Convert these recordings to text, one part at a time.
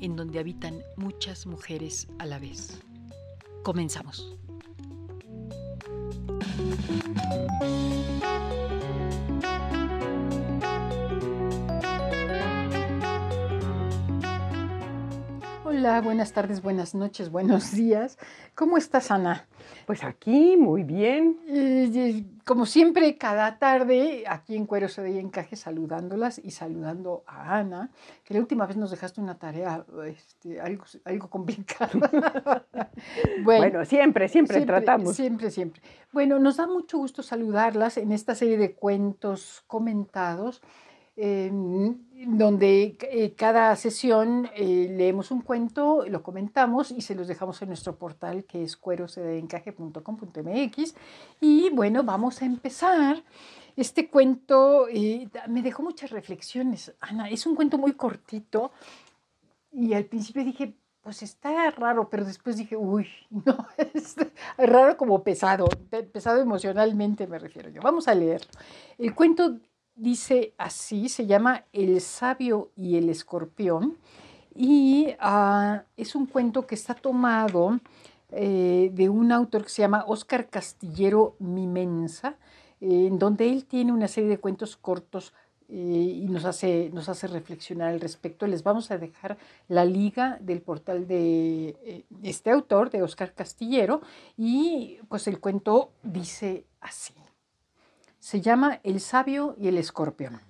en donde habitan muchas mujeres a la vez. Comenzamos. Hola, buenas tardes, buenas noches, buenos días. ¿Cómo estás, Ana? Pues aquí, muy bien. Eh, como siempre, cada tarde, aquí en Cuero se y Encaje, saludándolas y saludando a Ana, que la última vez nos dejaste una tarea este, algo, algo complicada. bueno, siempre, siempre, tratamos. Siempre, siempre. Bueno, nos da mucho gusto saludarlas en esta serie de cuentos comentados donde eh, cada sesión eh, leemos un cuento, lo comentamos y se los dejamos en nuestro portal que es cuerosdeencaje.com.mx. Y bueno, vamos a empezar. Este cuento eh, me dejó muchas reflexiones. Ana, es un cuento muy cortito y al principio dije, pues está raro, pero después dije, uy, no, es raro como pesado, pesado emocionalmente me refiero yo. Vamos a leer. El cuento dice así, se llama El sabio y el escorpión y ah, es un cuento que está tomado eh, de un autor que se llama Óscar Castillero Mimensa, en donde él tiene una serie de cuentos cortos eh, y nos hace, nos hace reflexionar al respecto. Les vamos a dejar la liga del portal de eh, este autor, de Óscar Castillero, y pues el cuento dice así. Se llama El sabio y el escorpión.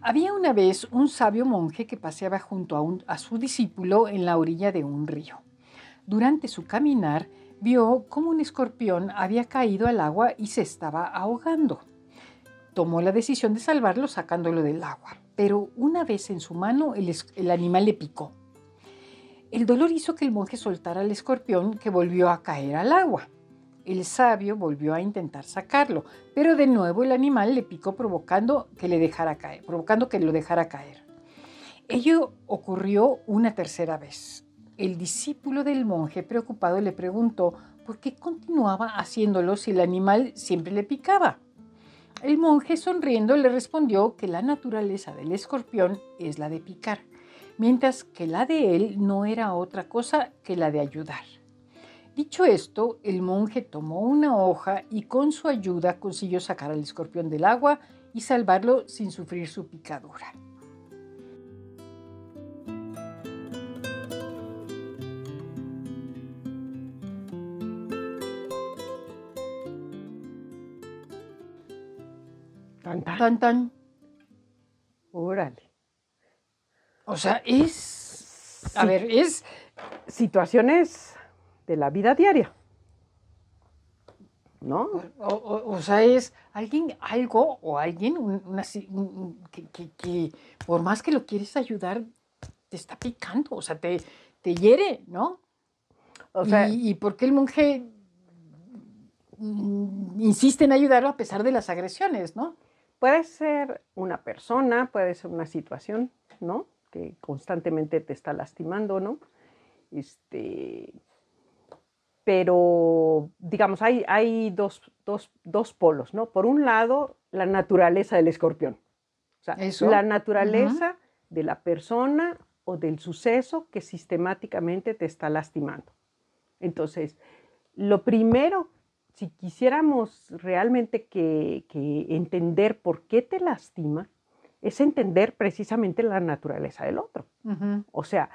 Había una vez un sabio monje que paseaba junto a, su discípulo en la orilla de un río. Durante su caminar vio cómo un escorpión había caído al agua y se estaba ahogando. Tomó la decisión de salvarlo sacándolo del agua pero una vez en su mano el, animal le picó. El dolor hizo que el monje soltara al escorpión que volvió a caer al agua. El sabio volvió a intentar sacarlo, pero de nuevo el animal le picó provocando que, le dejara caer, provocando que lo dejara caer. Ello ocurrió una tercera vez. El discípulo del monje, preocupado, le preguntó por qué continuaba haciéndolo si el animal siempre le picaba. El monje sonriendo le respondió que la naturaleza del escorpión es la de picar, mientras que la de él no era otra cosa que la de ayudar. Dicho esto, el monje tomó una hoja y con su ayuda consiguió sacar al escorpión del agua y salvarlo sin sufrir su picadura. Tan, tan. Órale. O sea, es. A ver, es. Situaciones de la vida diaria. ¿No? O, sea, es alguien, algo o alguien una, que, por más que lo quieres ayudar, te está picando, o sea, te, te hiere, ¿no? O sea, y, y por qué el monje mm, insiste en ayudarlo a pesar de las agresiones, ¿no? Puede ser una persona, puede ser una situación, ¿no? Que constantemente te está lastimando, ¿no? Este, pero, digamos, hay, hay dos, polos, ¿no? Por un lado, la naturaleza del escorpión. O sea, la naturaleza de la persona o del suceso que sistemáticamente te está lastimando. Entonces, lo primero si quisiéramos realmente que, entender por qué te lastima, es entender precisamente la naturaleza del otro. O sea,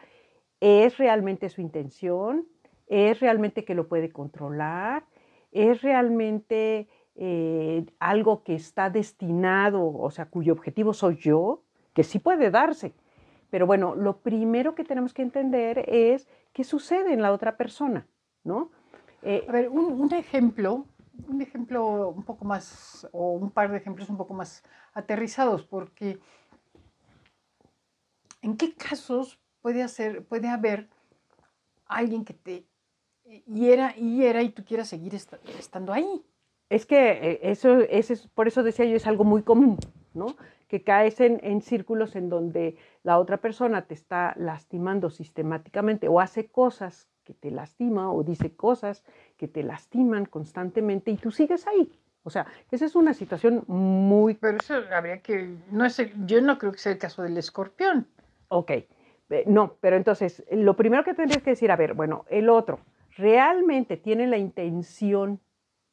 ¿es realmente su intención? ¿Es realmente que lo puede controlar? ¿Es realmente eh, algo que está destinado, o sea, cuyo objetivo soy yo? Que sí puede darse. Pero bueno, lo primero que tenemos que entender es qué sucede en la otra persona, ¿no? Eh, a ver, un, ejemplo, un ejemplo un poco más, o un par de ejemplos un poco más aterrizados, porque ¿en qué casos puede, hacer, puede haber alguien que te hiera, hiera y tú quieras seguir estando ahí? Es que eh, eso, es, por eso decía yo, es algo muy común, ¿no? Que caes en, en círculos en donde la otra persona te está lastimando sistemáticamente o hace cosas que te lastima o dice cosas que te lastiman constantemente y tú sigues ahí. O sea, esa es una situación muy... Pero eso habría que... No es yo no creo que sea el caso del escorpión. Ok, eh, no, pero entonces, lo primero que tendrías que decir, a ver, bueno, el otro, ¿realmente tiene la intención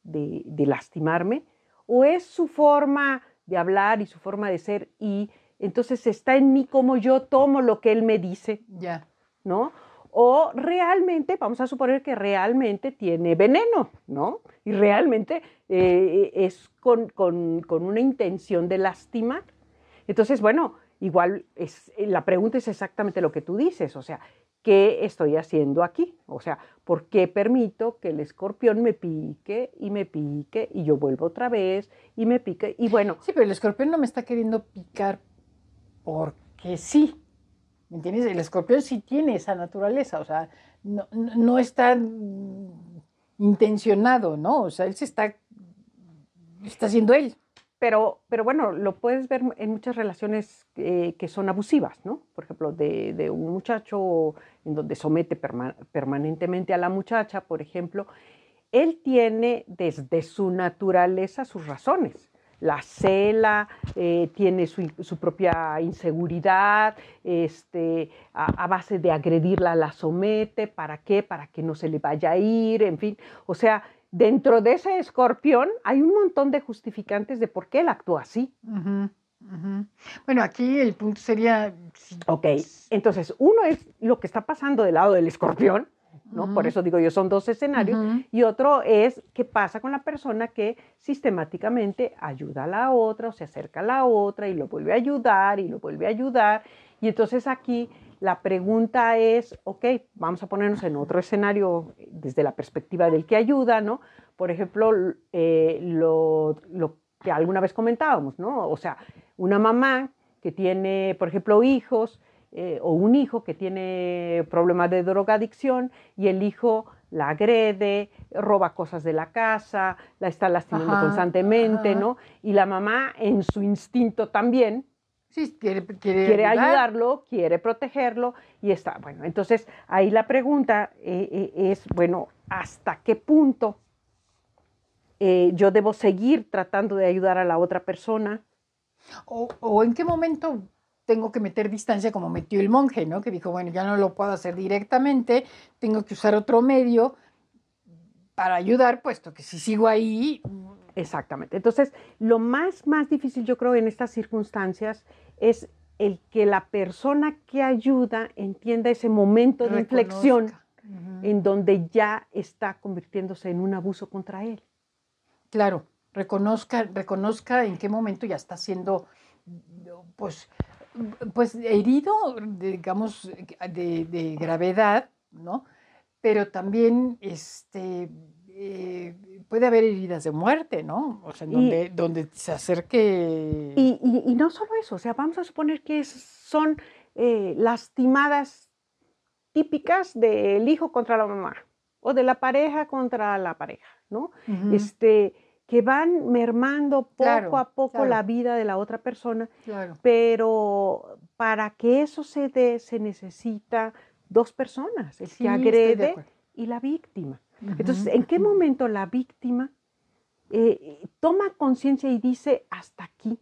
de, de lastimarme? ¿O es su forma de hablar y su forma de ser y entonces está en mí como yo tomo lo que él me dice? Ya. ¿No? O realmente, vamos a suponer que realmente tiene veneno, ¿no? Y realmente eh, es con, una intención de lastimar. Entonces, bueno, igual es, la pregunta es exactamente lo que tú dices, o sea, ¿qué estoy haciendo aquí? O sea, ¿por qué permito que el escorpión me pique y me pique y yo vuelvo otra vez y me pique? Y bueno. Sí, pero el escorpión no me está queriendo picar porque sí. ¿Me entiendes? El escorpión sí tiene esa naturaleza, o sea, no, está intencionado, ¿no? O sea, él se está, está haciendo él. Pero, pero bueno, lo puedes ver en muchas relaciones eh, que son abusivas, ¿no? Por ejemplo, de, un muchacho en donde somete permanentemente a la muchacha, por ejemplo, él tiene desde su naturaleza sus razones la cela, eh, tiene su, propia inseguridad, este, a, base de agredirla la somete, ¿para qué? Para que no se le vaya a ir, en fin. O sea, dentro de ese escorpión hay un montón de justificantes de por qué él actúa así. Bueno, aquí el punto sería... Ok, entonces uno es lo que está pasando del lado del escorpión, por eso digo yo, son dos escenarios. Y otro es qué pasa con la persona que sistemáticamente ayuda a la otra o se acerca a la otra y lo vuelve a ayudar y lo vuelve a ayudar. Y entonces aquí la pregunta es, ok, vamos a ponernos en otro escenario desde la perspectiva del que ayuda, ¿no? Por ejemplo, eh, lo, lo que alguna vez comentábamos, ¿no? O sea, una mamá que tiene, por ejemplo, hijos, eh, o un hijo que tiene problemas de drogadicción y el hijo la agrede, roba cosas de la casa, la está lastimando constantemente, ¿no? Y la mamá en su instinto también sí, quiere, quiere, ayudarlo, quiere protegerlo y está, bueno, entonces ahí la pregunta eh, eh, es, bueno, ¿hasta qué punto yo debo seguir tratando de ayudar a la otra persona? O, o, en qué momento tengo que meter distancia como metió el monje, ¿no? Que dijo, bueno, ya no lo puedo hacer directamente, tengo que usar otro medio para ayudar, puesto que si sigo ahí... Exactamente. Entonces, lo más, más difícil yo creo en estas circunstancias es el que la persona que ayuda entienda ese momento de inflexión en donde ya está convirtiéndose en un abuso contra él. Claro, reconozca, reconozca en qué momento ya está siendo, pues, pues herido, digamos, de, gravedad, ¿no? Pero también este, eh, puede haber heridas de muerte, ¿no? O sea, donde, donde se acerque... Y, no solo eso, o sea, vamos a suponer que son eh, lastimadas típicas del hijo contra la mamá o de la pareja contra la pareja, ¿no? Este que van mermando poco a poco la vida de la otra persona, pero para que eso se dé se necesita dos personas, el que agrede y la víctima. Entonces, ¿en qué momento la víctima eh, toma conciencia y dice hasta aquí?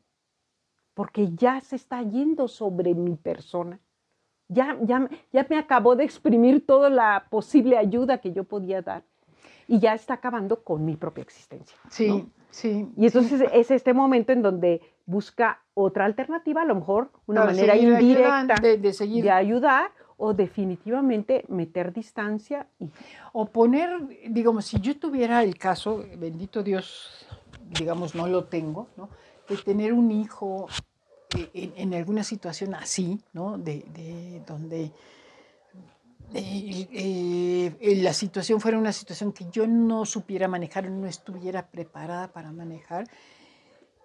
Porque ya se está yendo sobre mi persona. Ya, ya, ya me acabó de exprimir toda la posible ayuda que yo podía dar. Y ya está acabando con mi propia existencia. Sí, sí. Y entonces es este momento en donde busca otra alternativa, a lo mejor una Para manera indirecta ayudando, de, de seguir de ayudar o definitivamente meter distancia y O poner, digamos, si yo tuviera el caso, bendito Dios, digamos, no lo tengo, ¿no? De tener un hijo eh, en, en alguna situación así, ¿no? De, de donde eh, eh, eh, la situación fuera una situación que yo no supiera manejar, no estuviera preparada para manejar,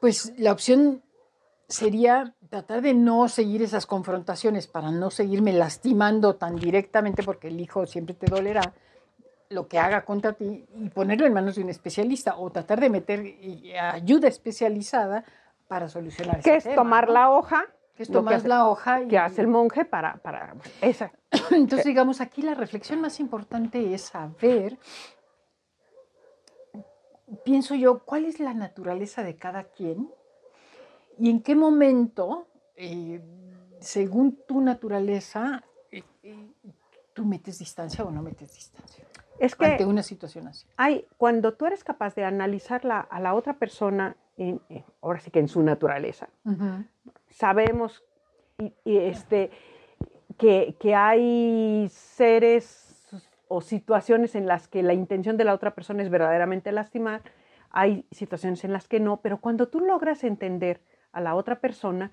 pues la opción sería tratar de no seguir esas confrontaciones para no seguirme lastimando tan directamente porque el hijo siempre te dolerá lo que haga contra ti y ponerlo en manos de un especialista o tratar de meter ayuda especializada para solucionar ese es tema, tomar ¿no? la hoja que es lo que tomar hace- la hoja y que hace el monje para, para esa. entonces, digamos, aquí la reflexión más importante es saber, pienso yo, cuál es la naturaleza de cada quien y en qué momento, eh, según tu naturaleza, eh, eh, tú metes distancia o no metes distancia Es que ante una situación así. hay, cuando tú eres capaz de analizar la- a la otra persona, en- en- ahora sí que en su naturaleza, sabemos este, que, que hay seres o situaciones en las que la intención de la otra persona es verdaderamente lastimar, hay situaciones en las que no, pero cuando tú logras entender a la otra persona,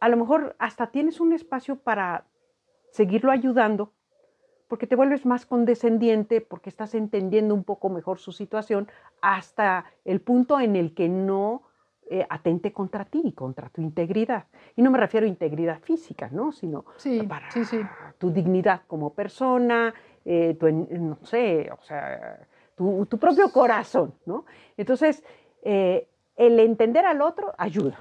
a lo mejor hasta tienes un espacio para seguirlo ayudando, porque te vuelves más condescendiente, porque estás entendiendo un poco mejor su situación, hasta el punto en el que no eh, atente contra ti y contra tu integridad. Y no me refiero a integridad física, ¿no? Sino Sí, para sí, sí. tu dignidad como persona, eh, tu, en- no sé, o sea, tu, tu propio corazón, ¿no? Entonces, eh, el entender al otro ayuda.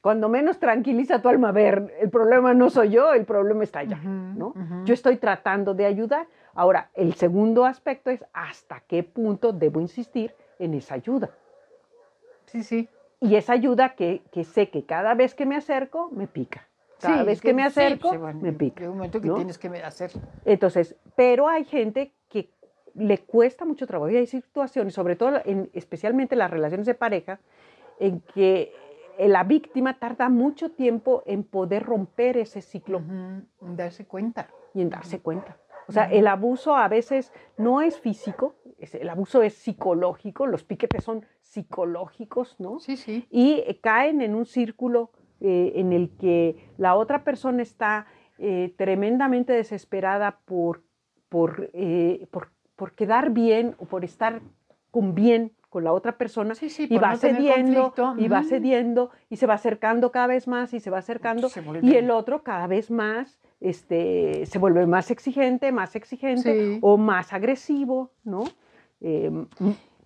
Cuando menos tranquiliza tu alma, a ver, el problema no soy yo, el problema está allá, ¿no? ujú. Yo estoy tratando de ayudar. Ahora, el segundo aspecto es hasta qué punto debo insistir en esa ayuda. Sí, sí. Y esa ayuda que, que sé que cada vez que me acerco, me pica. Cada Sí, vez que me acerco, sí, bueno, me pica. Llega un momento que ¿no? tienes que hacer. Entonces, pero hay gente que le cuesta mucho trabajo y hay situaciones, sobre todo, en, especialmente en las relaciones de pareja, en que la víctima tarda mucho tiempo en poder romper ese ciclo Ujú, Darse cuenta. y en darse cuenta. O sea, el abuso a veces no es físico, el abuso es psicológico, los piquetes son psicológicos, ¿no? Sí, sí. y eh, caen en un círculo eh, en el que la otra persona está eh, tremendamente desesperada por, por, por, por quedar bien o por estar con bien con la otra persona Sí, sí, y va no cediendo y va cediendo y se va acercando cada vez más y se va acercando Se y el otro cada vez más este, se vuelve más exigente, más exigente Sí. o más agresivo, ¿no? Eh, m-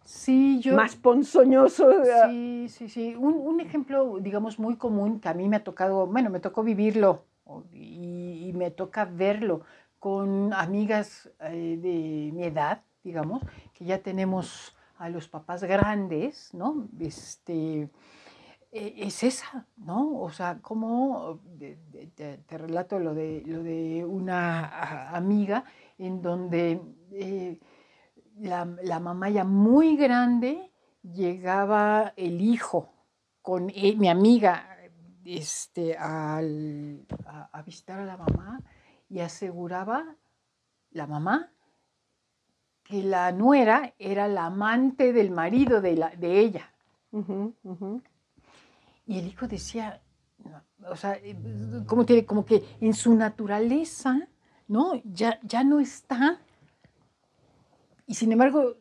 Sí, yo. más ponzoñoso. Sí, sí, sí. Un, un ejemplo, digamos, muy común que a mí me ha tocado, bueno, me tocó vivirlo y, y me toca verlo con amigas eh, de mi edad, digamos, que ya tenemos a los papás grandes, ¿no? Este, eh, es esa, ¿no? O sea, como te, te relato lo de, lo de una a- amiga en donde eh, la, la mamá ya muy grande llegaba el hijo con e- mi amiga este, al- a, a visitar a la mamá y aseguraba la mamá que la nuera era la amante del marido de, la, de ella. Y el hijo decía, no, o sea, eh, como, tiene, como que en su naturaleza, ¿no? Ya, ya no está. Y sin embargo,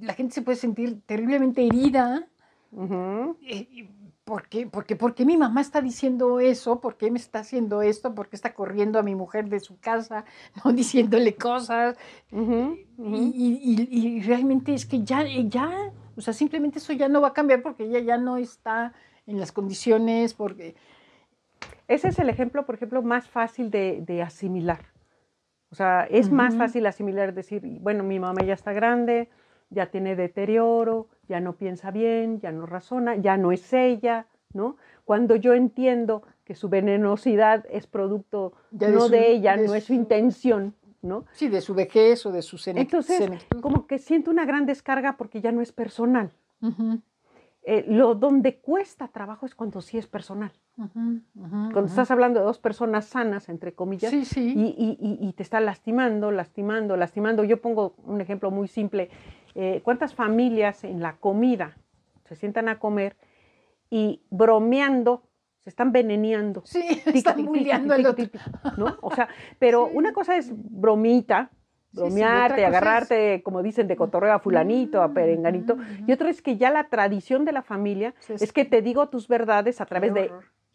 la gente se puede sentir terriblemente herida. Ujú. eh, y ¿Por qué? Porque, ¿Por qué mi mamá está diciendo eso? ¿Por qué me está haciendo esto? ¿Por qué está corriendo a mi mujer de su casa, no diciéndole cosas? Y, ujú. y- y- y realmente es que ya, ya, o sea, simplemente eso ya no va a cambiar porque ella ya no está en las condiciones, porque... Ese es el ejemplo, por ejemplo, más fácil de, de asimilar. O sea, es más fácil asimilar, decir, bueno, mi mamá ya está grande, ya tiene deterioro, ya no piensa bien, ya no razona, ya no es ella, ¿no? Cuando yo entiendo que su venenosidad es producto Ya de no su- de ella, de no es su intención, ¿no? Sí, de su vejez o de su senec- Entonces, senectud. como que siento una gran descarga porque ya no es personal. Ujú, Eh, lo donde cuesta trabajo es cuando sí es personal. Cuando estás hablando de dos personas sanas, entre comillas, Sí, sí. y, y- y- y te está lastimando, lastimando, lastimando. Yo pongo un ejemplo muy simple. Eh, ¿Cuántas familias en la comida se sientan a comer y bromeando, se están veneneando? Sí, Tic, están tic, tic, al otro. ¿no? O sea, pero Sí. una cosa es bromita, Sí, sí, bromearte, es- agarrarte, como dicen, de cotorreo a fulanito, a perenganito. Y otro es que ya la tradición de la familia Sí, es que te digo tus verdades a través de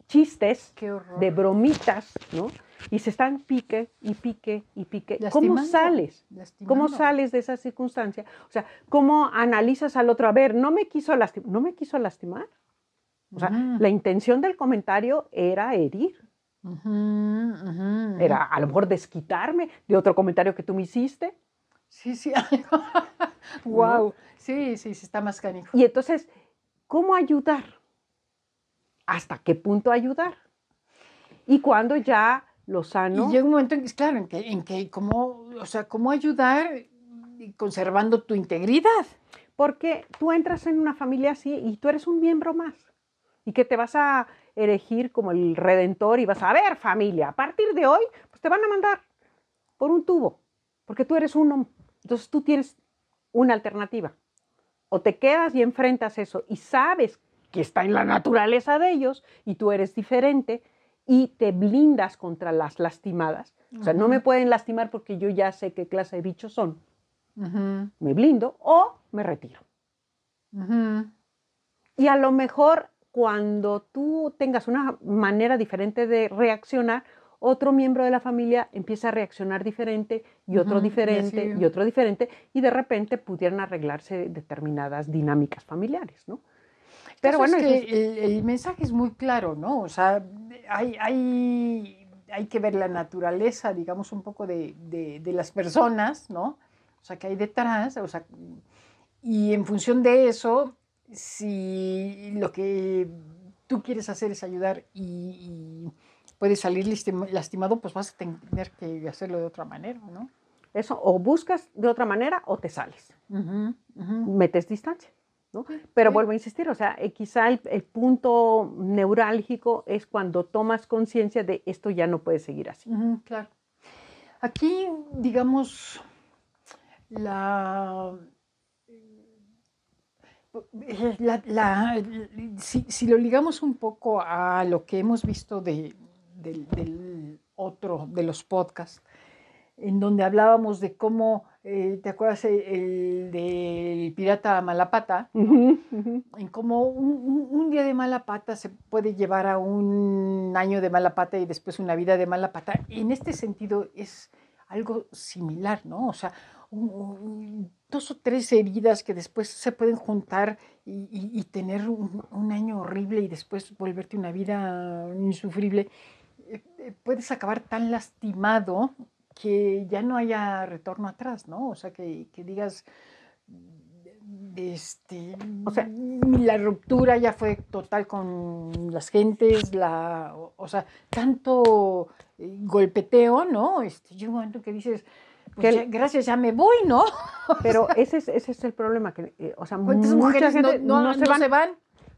chistes, de bromitas, ¿no? Y se están pique y pique y pique. ¿Cómo sales? lastimando. ¿Cómo sales de esa circunstancia? O sea, ¿cómo analizas al otro? A ver, no me quiso lastimar. ¿No me quiso lastimar? O sea, la intención del comentario era herir. Era a lo mejor desquitarme de otro comentario que tú me hiciste. Sí, sí. wow. Sí, sí, sí, está más canijo. Y entonces, ¿cómo ayudar? ¿Hasta qué punto ayudar? Y cuando ya lo sano. Y llega un momento en que, claro, en que, en que cómo, o sea, cómo ayudar conservando tu integridad. Porque tú entras en una familia así y tú eres un miembro más. Y que te vas a erigir como el redentor y vas a ver familia. A partir de hoy, pues te van a mandar por un tubo. Porque tú eres uno. Entonces tú tienes una alternativa. O te quedas y enfrentas eso y sabes que está en la naturaleza de ellos y tú eres diferente y te blindas contra las lastimadas. O sea, no me pueden lastimar porque yo ya sé qué clase de bichos son. Ujú, Me blindo o me retiro. ujú. Y a lo mejor cuando tú tengas una manera diferente de reaccionar, otro miembro de la familia empieza a reaccionar diferente y otro Ujú, y diferente así. y otro diferente y de repente pudieran arreglarse determinadas dinámicas familiares, ¿no? Pero bueno, es que es- el, el mensaje es muy claro, ¿no? O sea, hay, hay, hay que ver la naturaleza, digamos, un poco de, de- de las personas, ¿no? O sea, que hay detrás, o sea, y en función de eso, si lo que tú quieres hacer es ayudar y, y puedes salir lastima- lastimado, pues vas a tener que hacerlo de otra manera, ¿no? eso o buscas de otra manera o te sales, metes distancia. ¿no? Pero vuelvo a insistir, o sea, eh, quizá el, el punto neurálgico es cuando tomas conciencia de esto ya no puede seguir así. Claro. Aquí, digamos, la, la- la- si, si lo ligamos un poco a lo que hemos visto de, del, del otro, de los podcasts, en donde hablábamos de cómo, eh, ¿te acuerdas el, el del pirata Malapata? En cómo un, un- un día de mala pata se puede llevar a un año de mala pata y después una vida de mala pata. En este sentido es algo similar, ¿no? O sea, dos o tres heridas que después se pueden juntar y, y- y tener un, un año horrible y después volverte una vida insufrible. Eh, eh, Puedes acabar tan lastimado que ya no haya retorno atrás, ¿no? O sea, que, que digas, este, O sea- la ruptura ya fue total con las gentes, la, o, o sea, tanto eh, golpeteo, ¿no? Este, llega un momento que dices, pues Que el- ya, gracias, ya me voy, ¿no? Pero ese es, ese es el problema, que, eh, o sea, ¿Cuántas mucha mujeres gente no- no se no van, se van?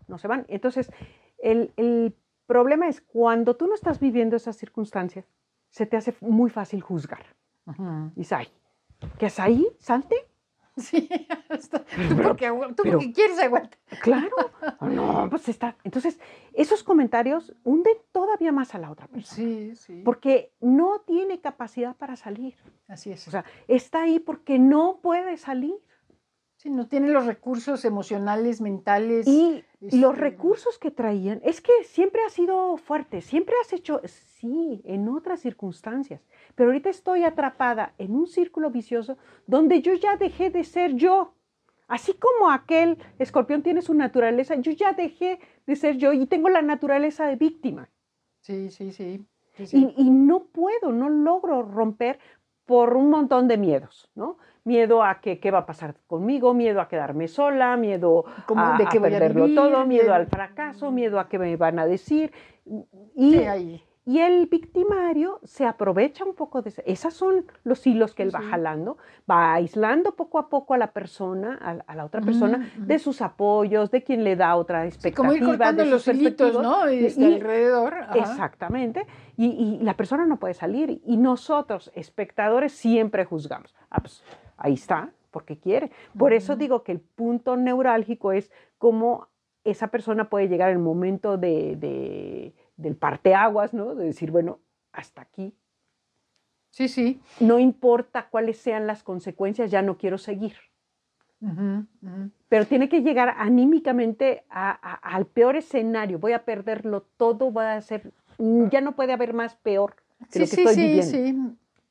no se van. Entonces, el, el problema es cuando tú no estás viviendo esas circunstancias, se te hace muy fácil juzgar. Dices, ay, ¿qué es ahí? ¿Salte? Sí, está- tú porque, tú pero- porque quieres aguantar. Claro. No, pues está. Entonces, esos comentarios hunden todavía más a la otra persona. Sí, sí. Porque no tiene capacidad para salir. Así es. O sea, está ahí porque no puede salir. Sí, no tiene los recursos emocionales, mentales. Y los este, recursos que traían, es que siempre has sido fuerte, siempre has hecho, sí, en otras circunstancias, pero ahorita estoy atrapada en un círculo vicioso donde yo ya dejé de ser yo. Así como aquel escorpión tiene su naturaleza, yo ya dejé de ser yo y tengo la naturaleza de víctima. Sí, sí, sí. sí, sí. Y, y no puedo, no logro romper por un montón de miedos, ¿no? Miedo a que qué va a pasar conmigo, miedo a quedarme sola, miedo a, de a a perderlo vivir, todo, miedo al fracaso, miedo a qué me van a decir. Y, Sí. Y el victimario se aprovecha un poco de eso. Esos son los hilos que él va jalando, va aislando poco a poco a la persona, a, la otra persona, de sus apoyos, de quien le da otra expectativa. como ir cortando de los hilitos, ¿no? Y, alrededor. Exactamente. Y, la persona no puede salir. Y nosotros, espectadores, siempre juzgamos. Ah, pues, ahí está, porque quiere. Por eso digo que el punto neurálgico es cómo esa persona puede llegar el momento de del parteaguas, ¿no? De decir, bueno, hasta aquí. Sí, sí. No importa cuáles sean las consecuencias, ya no quiero seguir. Pero tiene que llegar anímicamente al peor escenario. Voy a perderlo todo, va a ser, ya no puede haber más peor que sí, lo que sí, sí, Sí,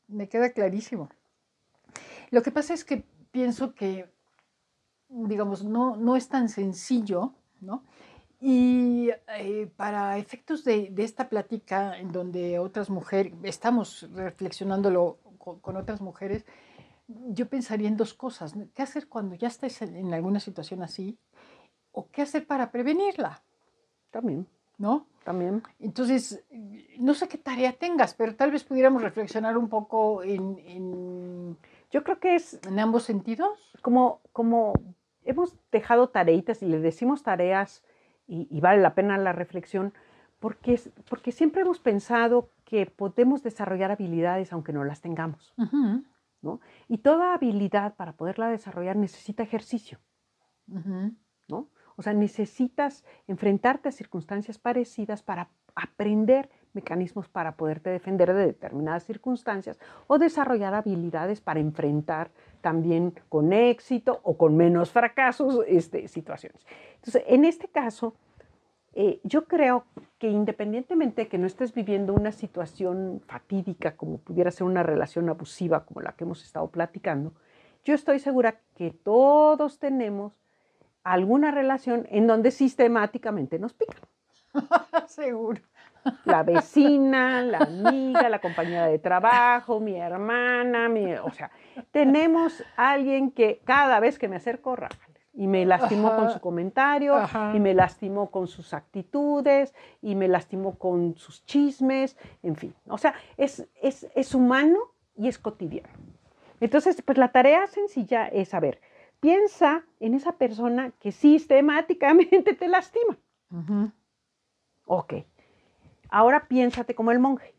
me queda clarísimo. Lo que pasa es que pienso que, digamos, no, no es tan sencillo, ¿no? Y eh, para efectos de, esta plática, en donde otras mujeres, estamos reflexionándolo con, otras mujeres, yo pensaría en dos cosas. ¿Qué hacer cuando ya estés en, alguna situación así? ¿O qué hacer para prevenirla? También. ¿No? También. Entonces, no sé qué tarea tengas, pero tal vez pudiéramos reflexionar un poco en... yo creo que es... ¿En ambos sentidos? Como, como hemos dejado tareitas y le decimos tareas y, vale la pena la reflexión, porque, porque siempre hemos pensado que podemos desarrollar habilidades aunque no las tengamos. ¿no? Y toda habilidad para poderla desarrollar necesita ejercicio. ¿no? O sea, necesitas enfrentarte a circunstancias parecidas para aprender mecanismos para poderte defender de determinadas circunstancias o desarrollar habilidades para enfrentar también con éxito o con menos fracasos este, situaciones. Entonces, en este caso, eh, yo creo que independientemente de que no estés viviendo una situación fatídica como pudiera ser una relación abusiva como la que hemos estado platicando, yo estoy segura que todos tenemos alguna relación en donde sistemáticamente nos pican. Seguro. La vecina, la amiga, la compañera de trabajo, mi hermana, mi, o sea, tenemos alguien que cada vez que me acerco. Y me lastimó con su comentario, y me lastimó con sus actitudes, y me lastimó con sus chismes, en fin. O sea, es, es, es humano y es cotidiano. Entonces, pues la tarea sencilla es, saber, piensa en esa persona que sistemáticamente te lastima. Ok. Ahora piénsate como el monje.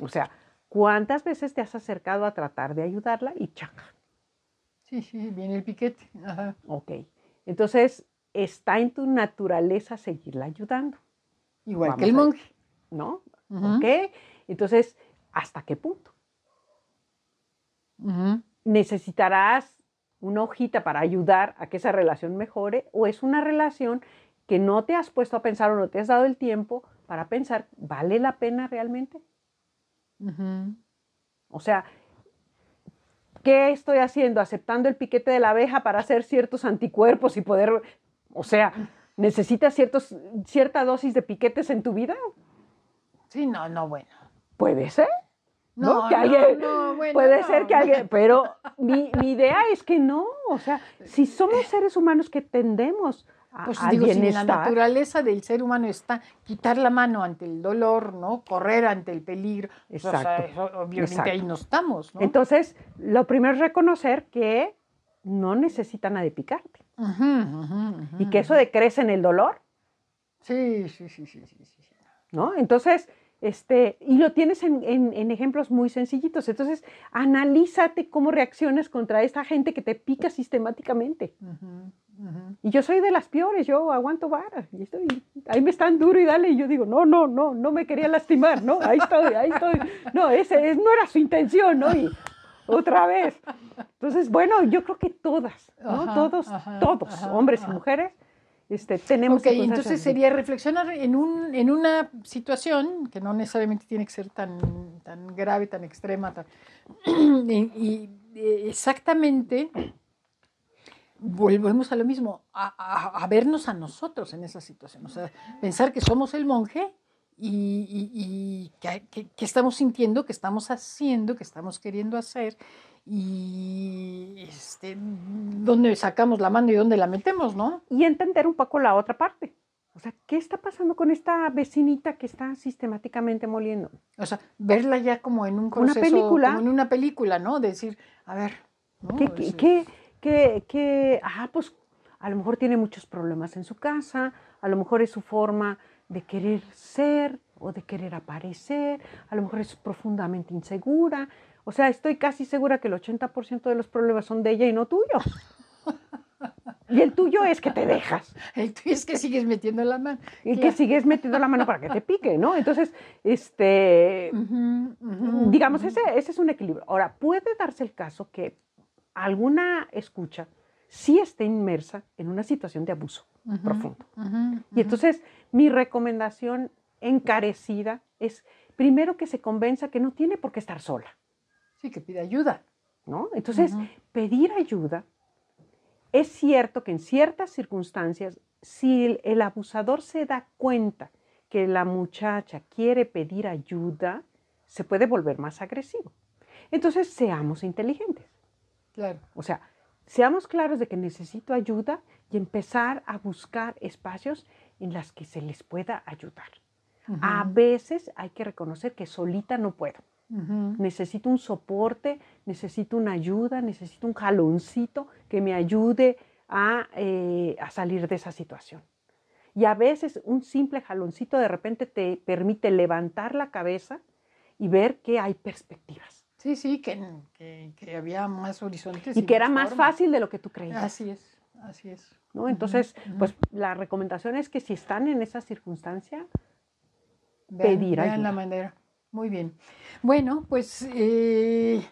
O sea, ¿cuántas veces te has acercado a tratar de ayudarla y chaca? Sí, sí, viene el piquete. Ok. Entonces, está en tu naturaleza seguirla ayudando. Igual que el monje. ¿No? Ok. Entonces, ¿hasta qué punto? ¿Necesitarás una hojita para ayudar a que esa relación mejore o es una relación que no te has puesto a pensar o no te has dado el tiempo para pensar, ¿vale la pena realmente? O sea, ¿qué estoy haciendo? ¿Aceptando el piquete de la abeja para hacer ciertos anticuerpos y poder, o sea, necesitas ciertos, cierta dosis de piquetes en tu vida? Sí, no, no, bueno. Puede ser. No, que alguien, puede ser que alguien, pero mi, mi, idea es que no, o sea, si somos seres humanos que tendemos pues digo, si la naturaleza del ser humano está quitar la mano ante el dolor, ¿no? Correr ante el peligro. Pues, Exacto. obviamente ahí no estamos, ¿no? Entonces, lo primero es reconocer que no necesita nadie picarte. y que eso decrece en el dolor. Sí, sí, sí, sí, sí. sí. ¿No? Entonces, este, y lo tienes en, en, ejemplos muy sencillitos. Entonces, analízate cómo reaccionas contra esta gente que te pica sistemáticamente. Y yo soy de las peores, yo aguanto vara. Y estoy, ahí me están duro y dale. Y yo digo, no, no, no, no me quería lastimar, ¿no? Ahí estoy, ahí estoy. No, ese no era su intención, ¿no? Y otra vez. Entonces, bueno, yo creo que todas, ¿no? todos, todos, hombres y mujeres, este, tenemos Ok, entonces sería reflexionar en, un, en una situación que no necesariamente tiene que ser tan, tan grave, tan extrema, y, exactamente volvemos a lo mismo, a, vernos a nosotros en esa situación, o sea, pensar que somos el monje y, que, estamos sintiendo, que estamos haciendo, que estamos queriendo hacer y este, dónde sacamos la mano y dónde la metemos, ¿no? Y entender un poco la otra parte. O sea, ¿qué está pasando con esta vecinita que está sistemáticamente moliendo? O sea, verla ya como en un proceso, Una película. como en una película, ¿no? Decir, a ver, ¿no? ¿Qué, qué, qué- ah, pues a lo mejor tiene muchos problemas en su casa, a lo mejor es su forma de querer ser o de querer aparecer, a lo mejor es profundamente insegura. O sea, estoy casi segura que el 80% de los problemas son de ella y no tuyo. Y el tuyo es que te dejas El tuyo es que sigues metiendo la mano. y que sigues metiendo la mano para que te pique, ¿no? Entonces, este, digamos, ese, ese es un equilibrio. Ahora, puede darse el caso que alguna escucha sí esté inmersa en una situación de abuso Ujú, profundo. ujú, Y ujú. entonces, mi recomendación encarecida es, primero, que se convenza que no tiene por qué estar sola, Sí, que pide ayuda. ¿no? Entonces, pedir ayuda, es cierto que en ciertas circunstancias, si el, el abusador se da cuenta que la muchacha quiere pedir ayuda, se puede volver más agresivo. Entonces, seamos inteligentes. Claro. O sea, seamos claros de que necesito ayuda y empezar a buscar espacios en las que se les pueda ayudar. A veces hay que reconocer que solita no puedo. Necesito un soporte, necesito una ayuda, necesito un jaloncito que me ayude a, eh, a salir de esa situación. Y a veces un simple jaloncito de repente te permite levantar la cabeza y ver que hay perspectivas. Sí, sí, que, que, que había más horizontes. Y que era más formas. fácil de lo que tú creías. Así es, así es. ¿no? Entonces, pues la recomendación es que si están en esa circunstancia, Vean- pedir vean ayuda. la manera. Muy bien. Bueno, pues eh,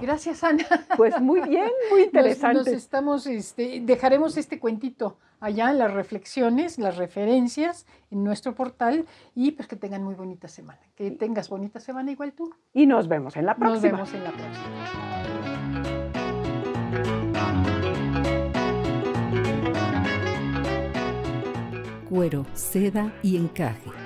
gracias, Ana. pues muy bien, muy interesante. Nos, estamos, este, dejaremos este cuentito allá, las reflexiones, las referencias en nuestro portal y pues que tengan muy bonita semana. Que tengas bonita semana igual tú. Y nos vemos en la próxima. Nos vemos en la próxima. Cuero, seda y encaje.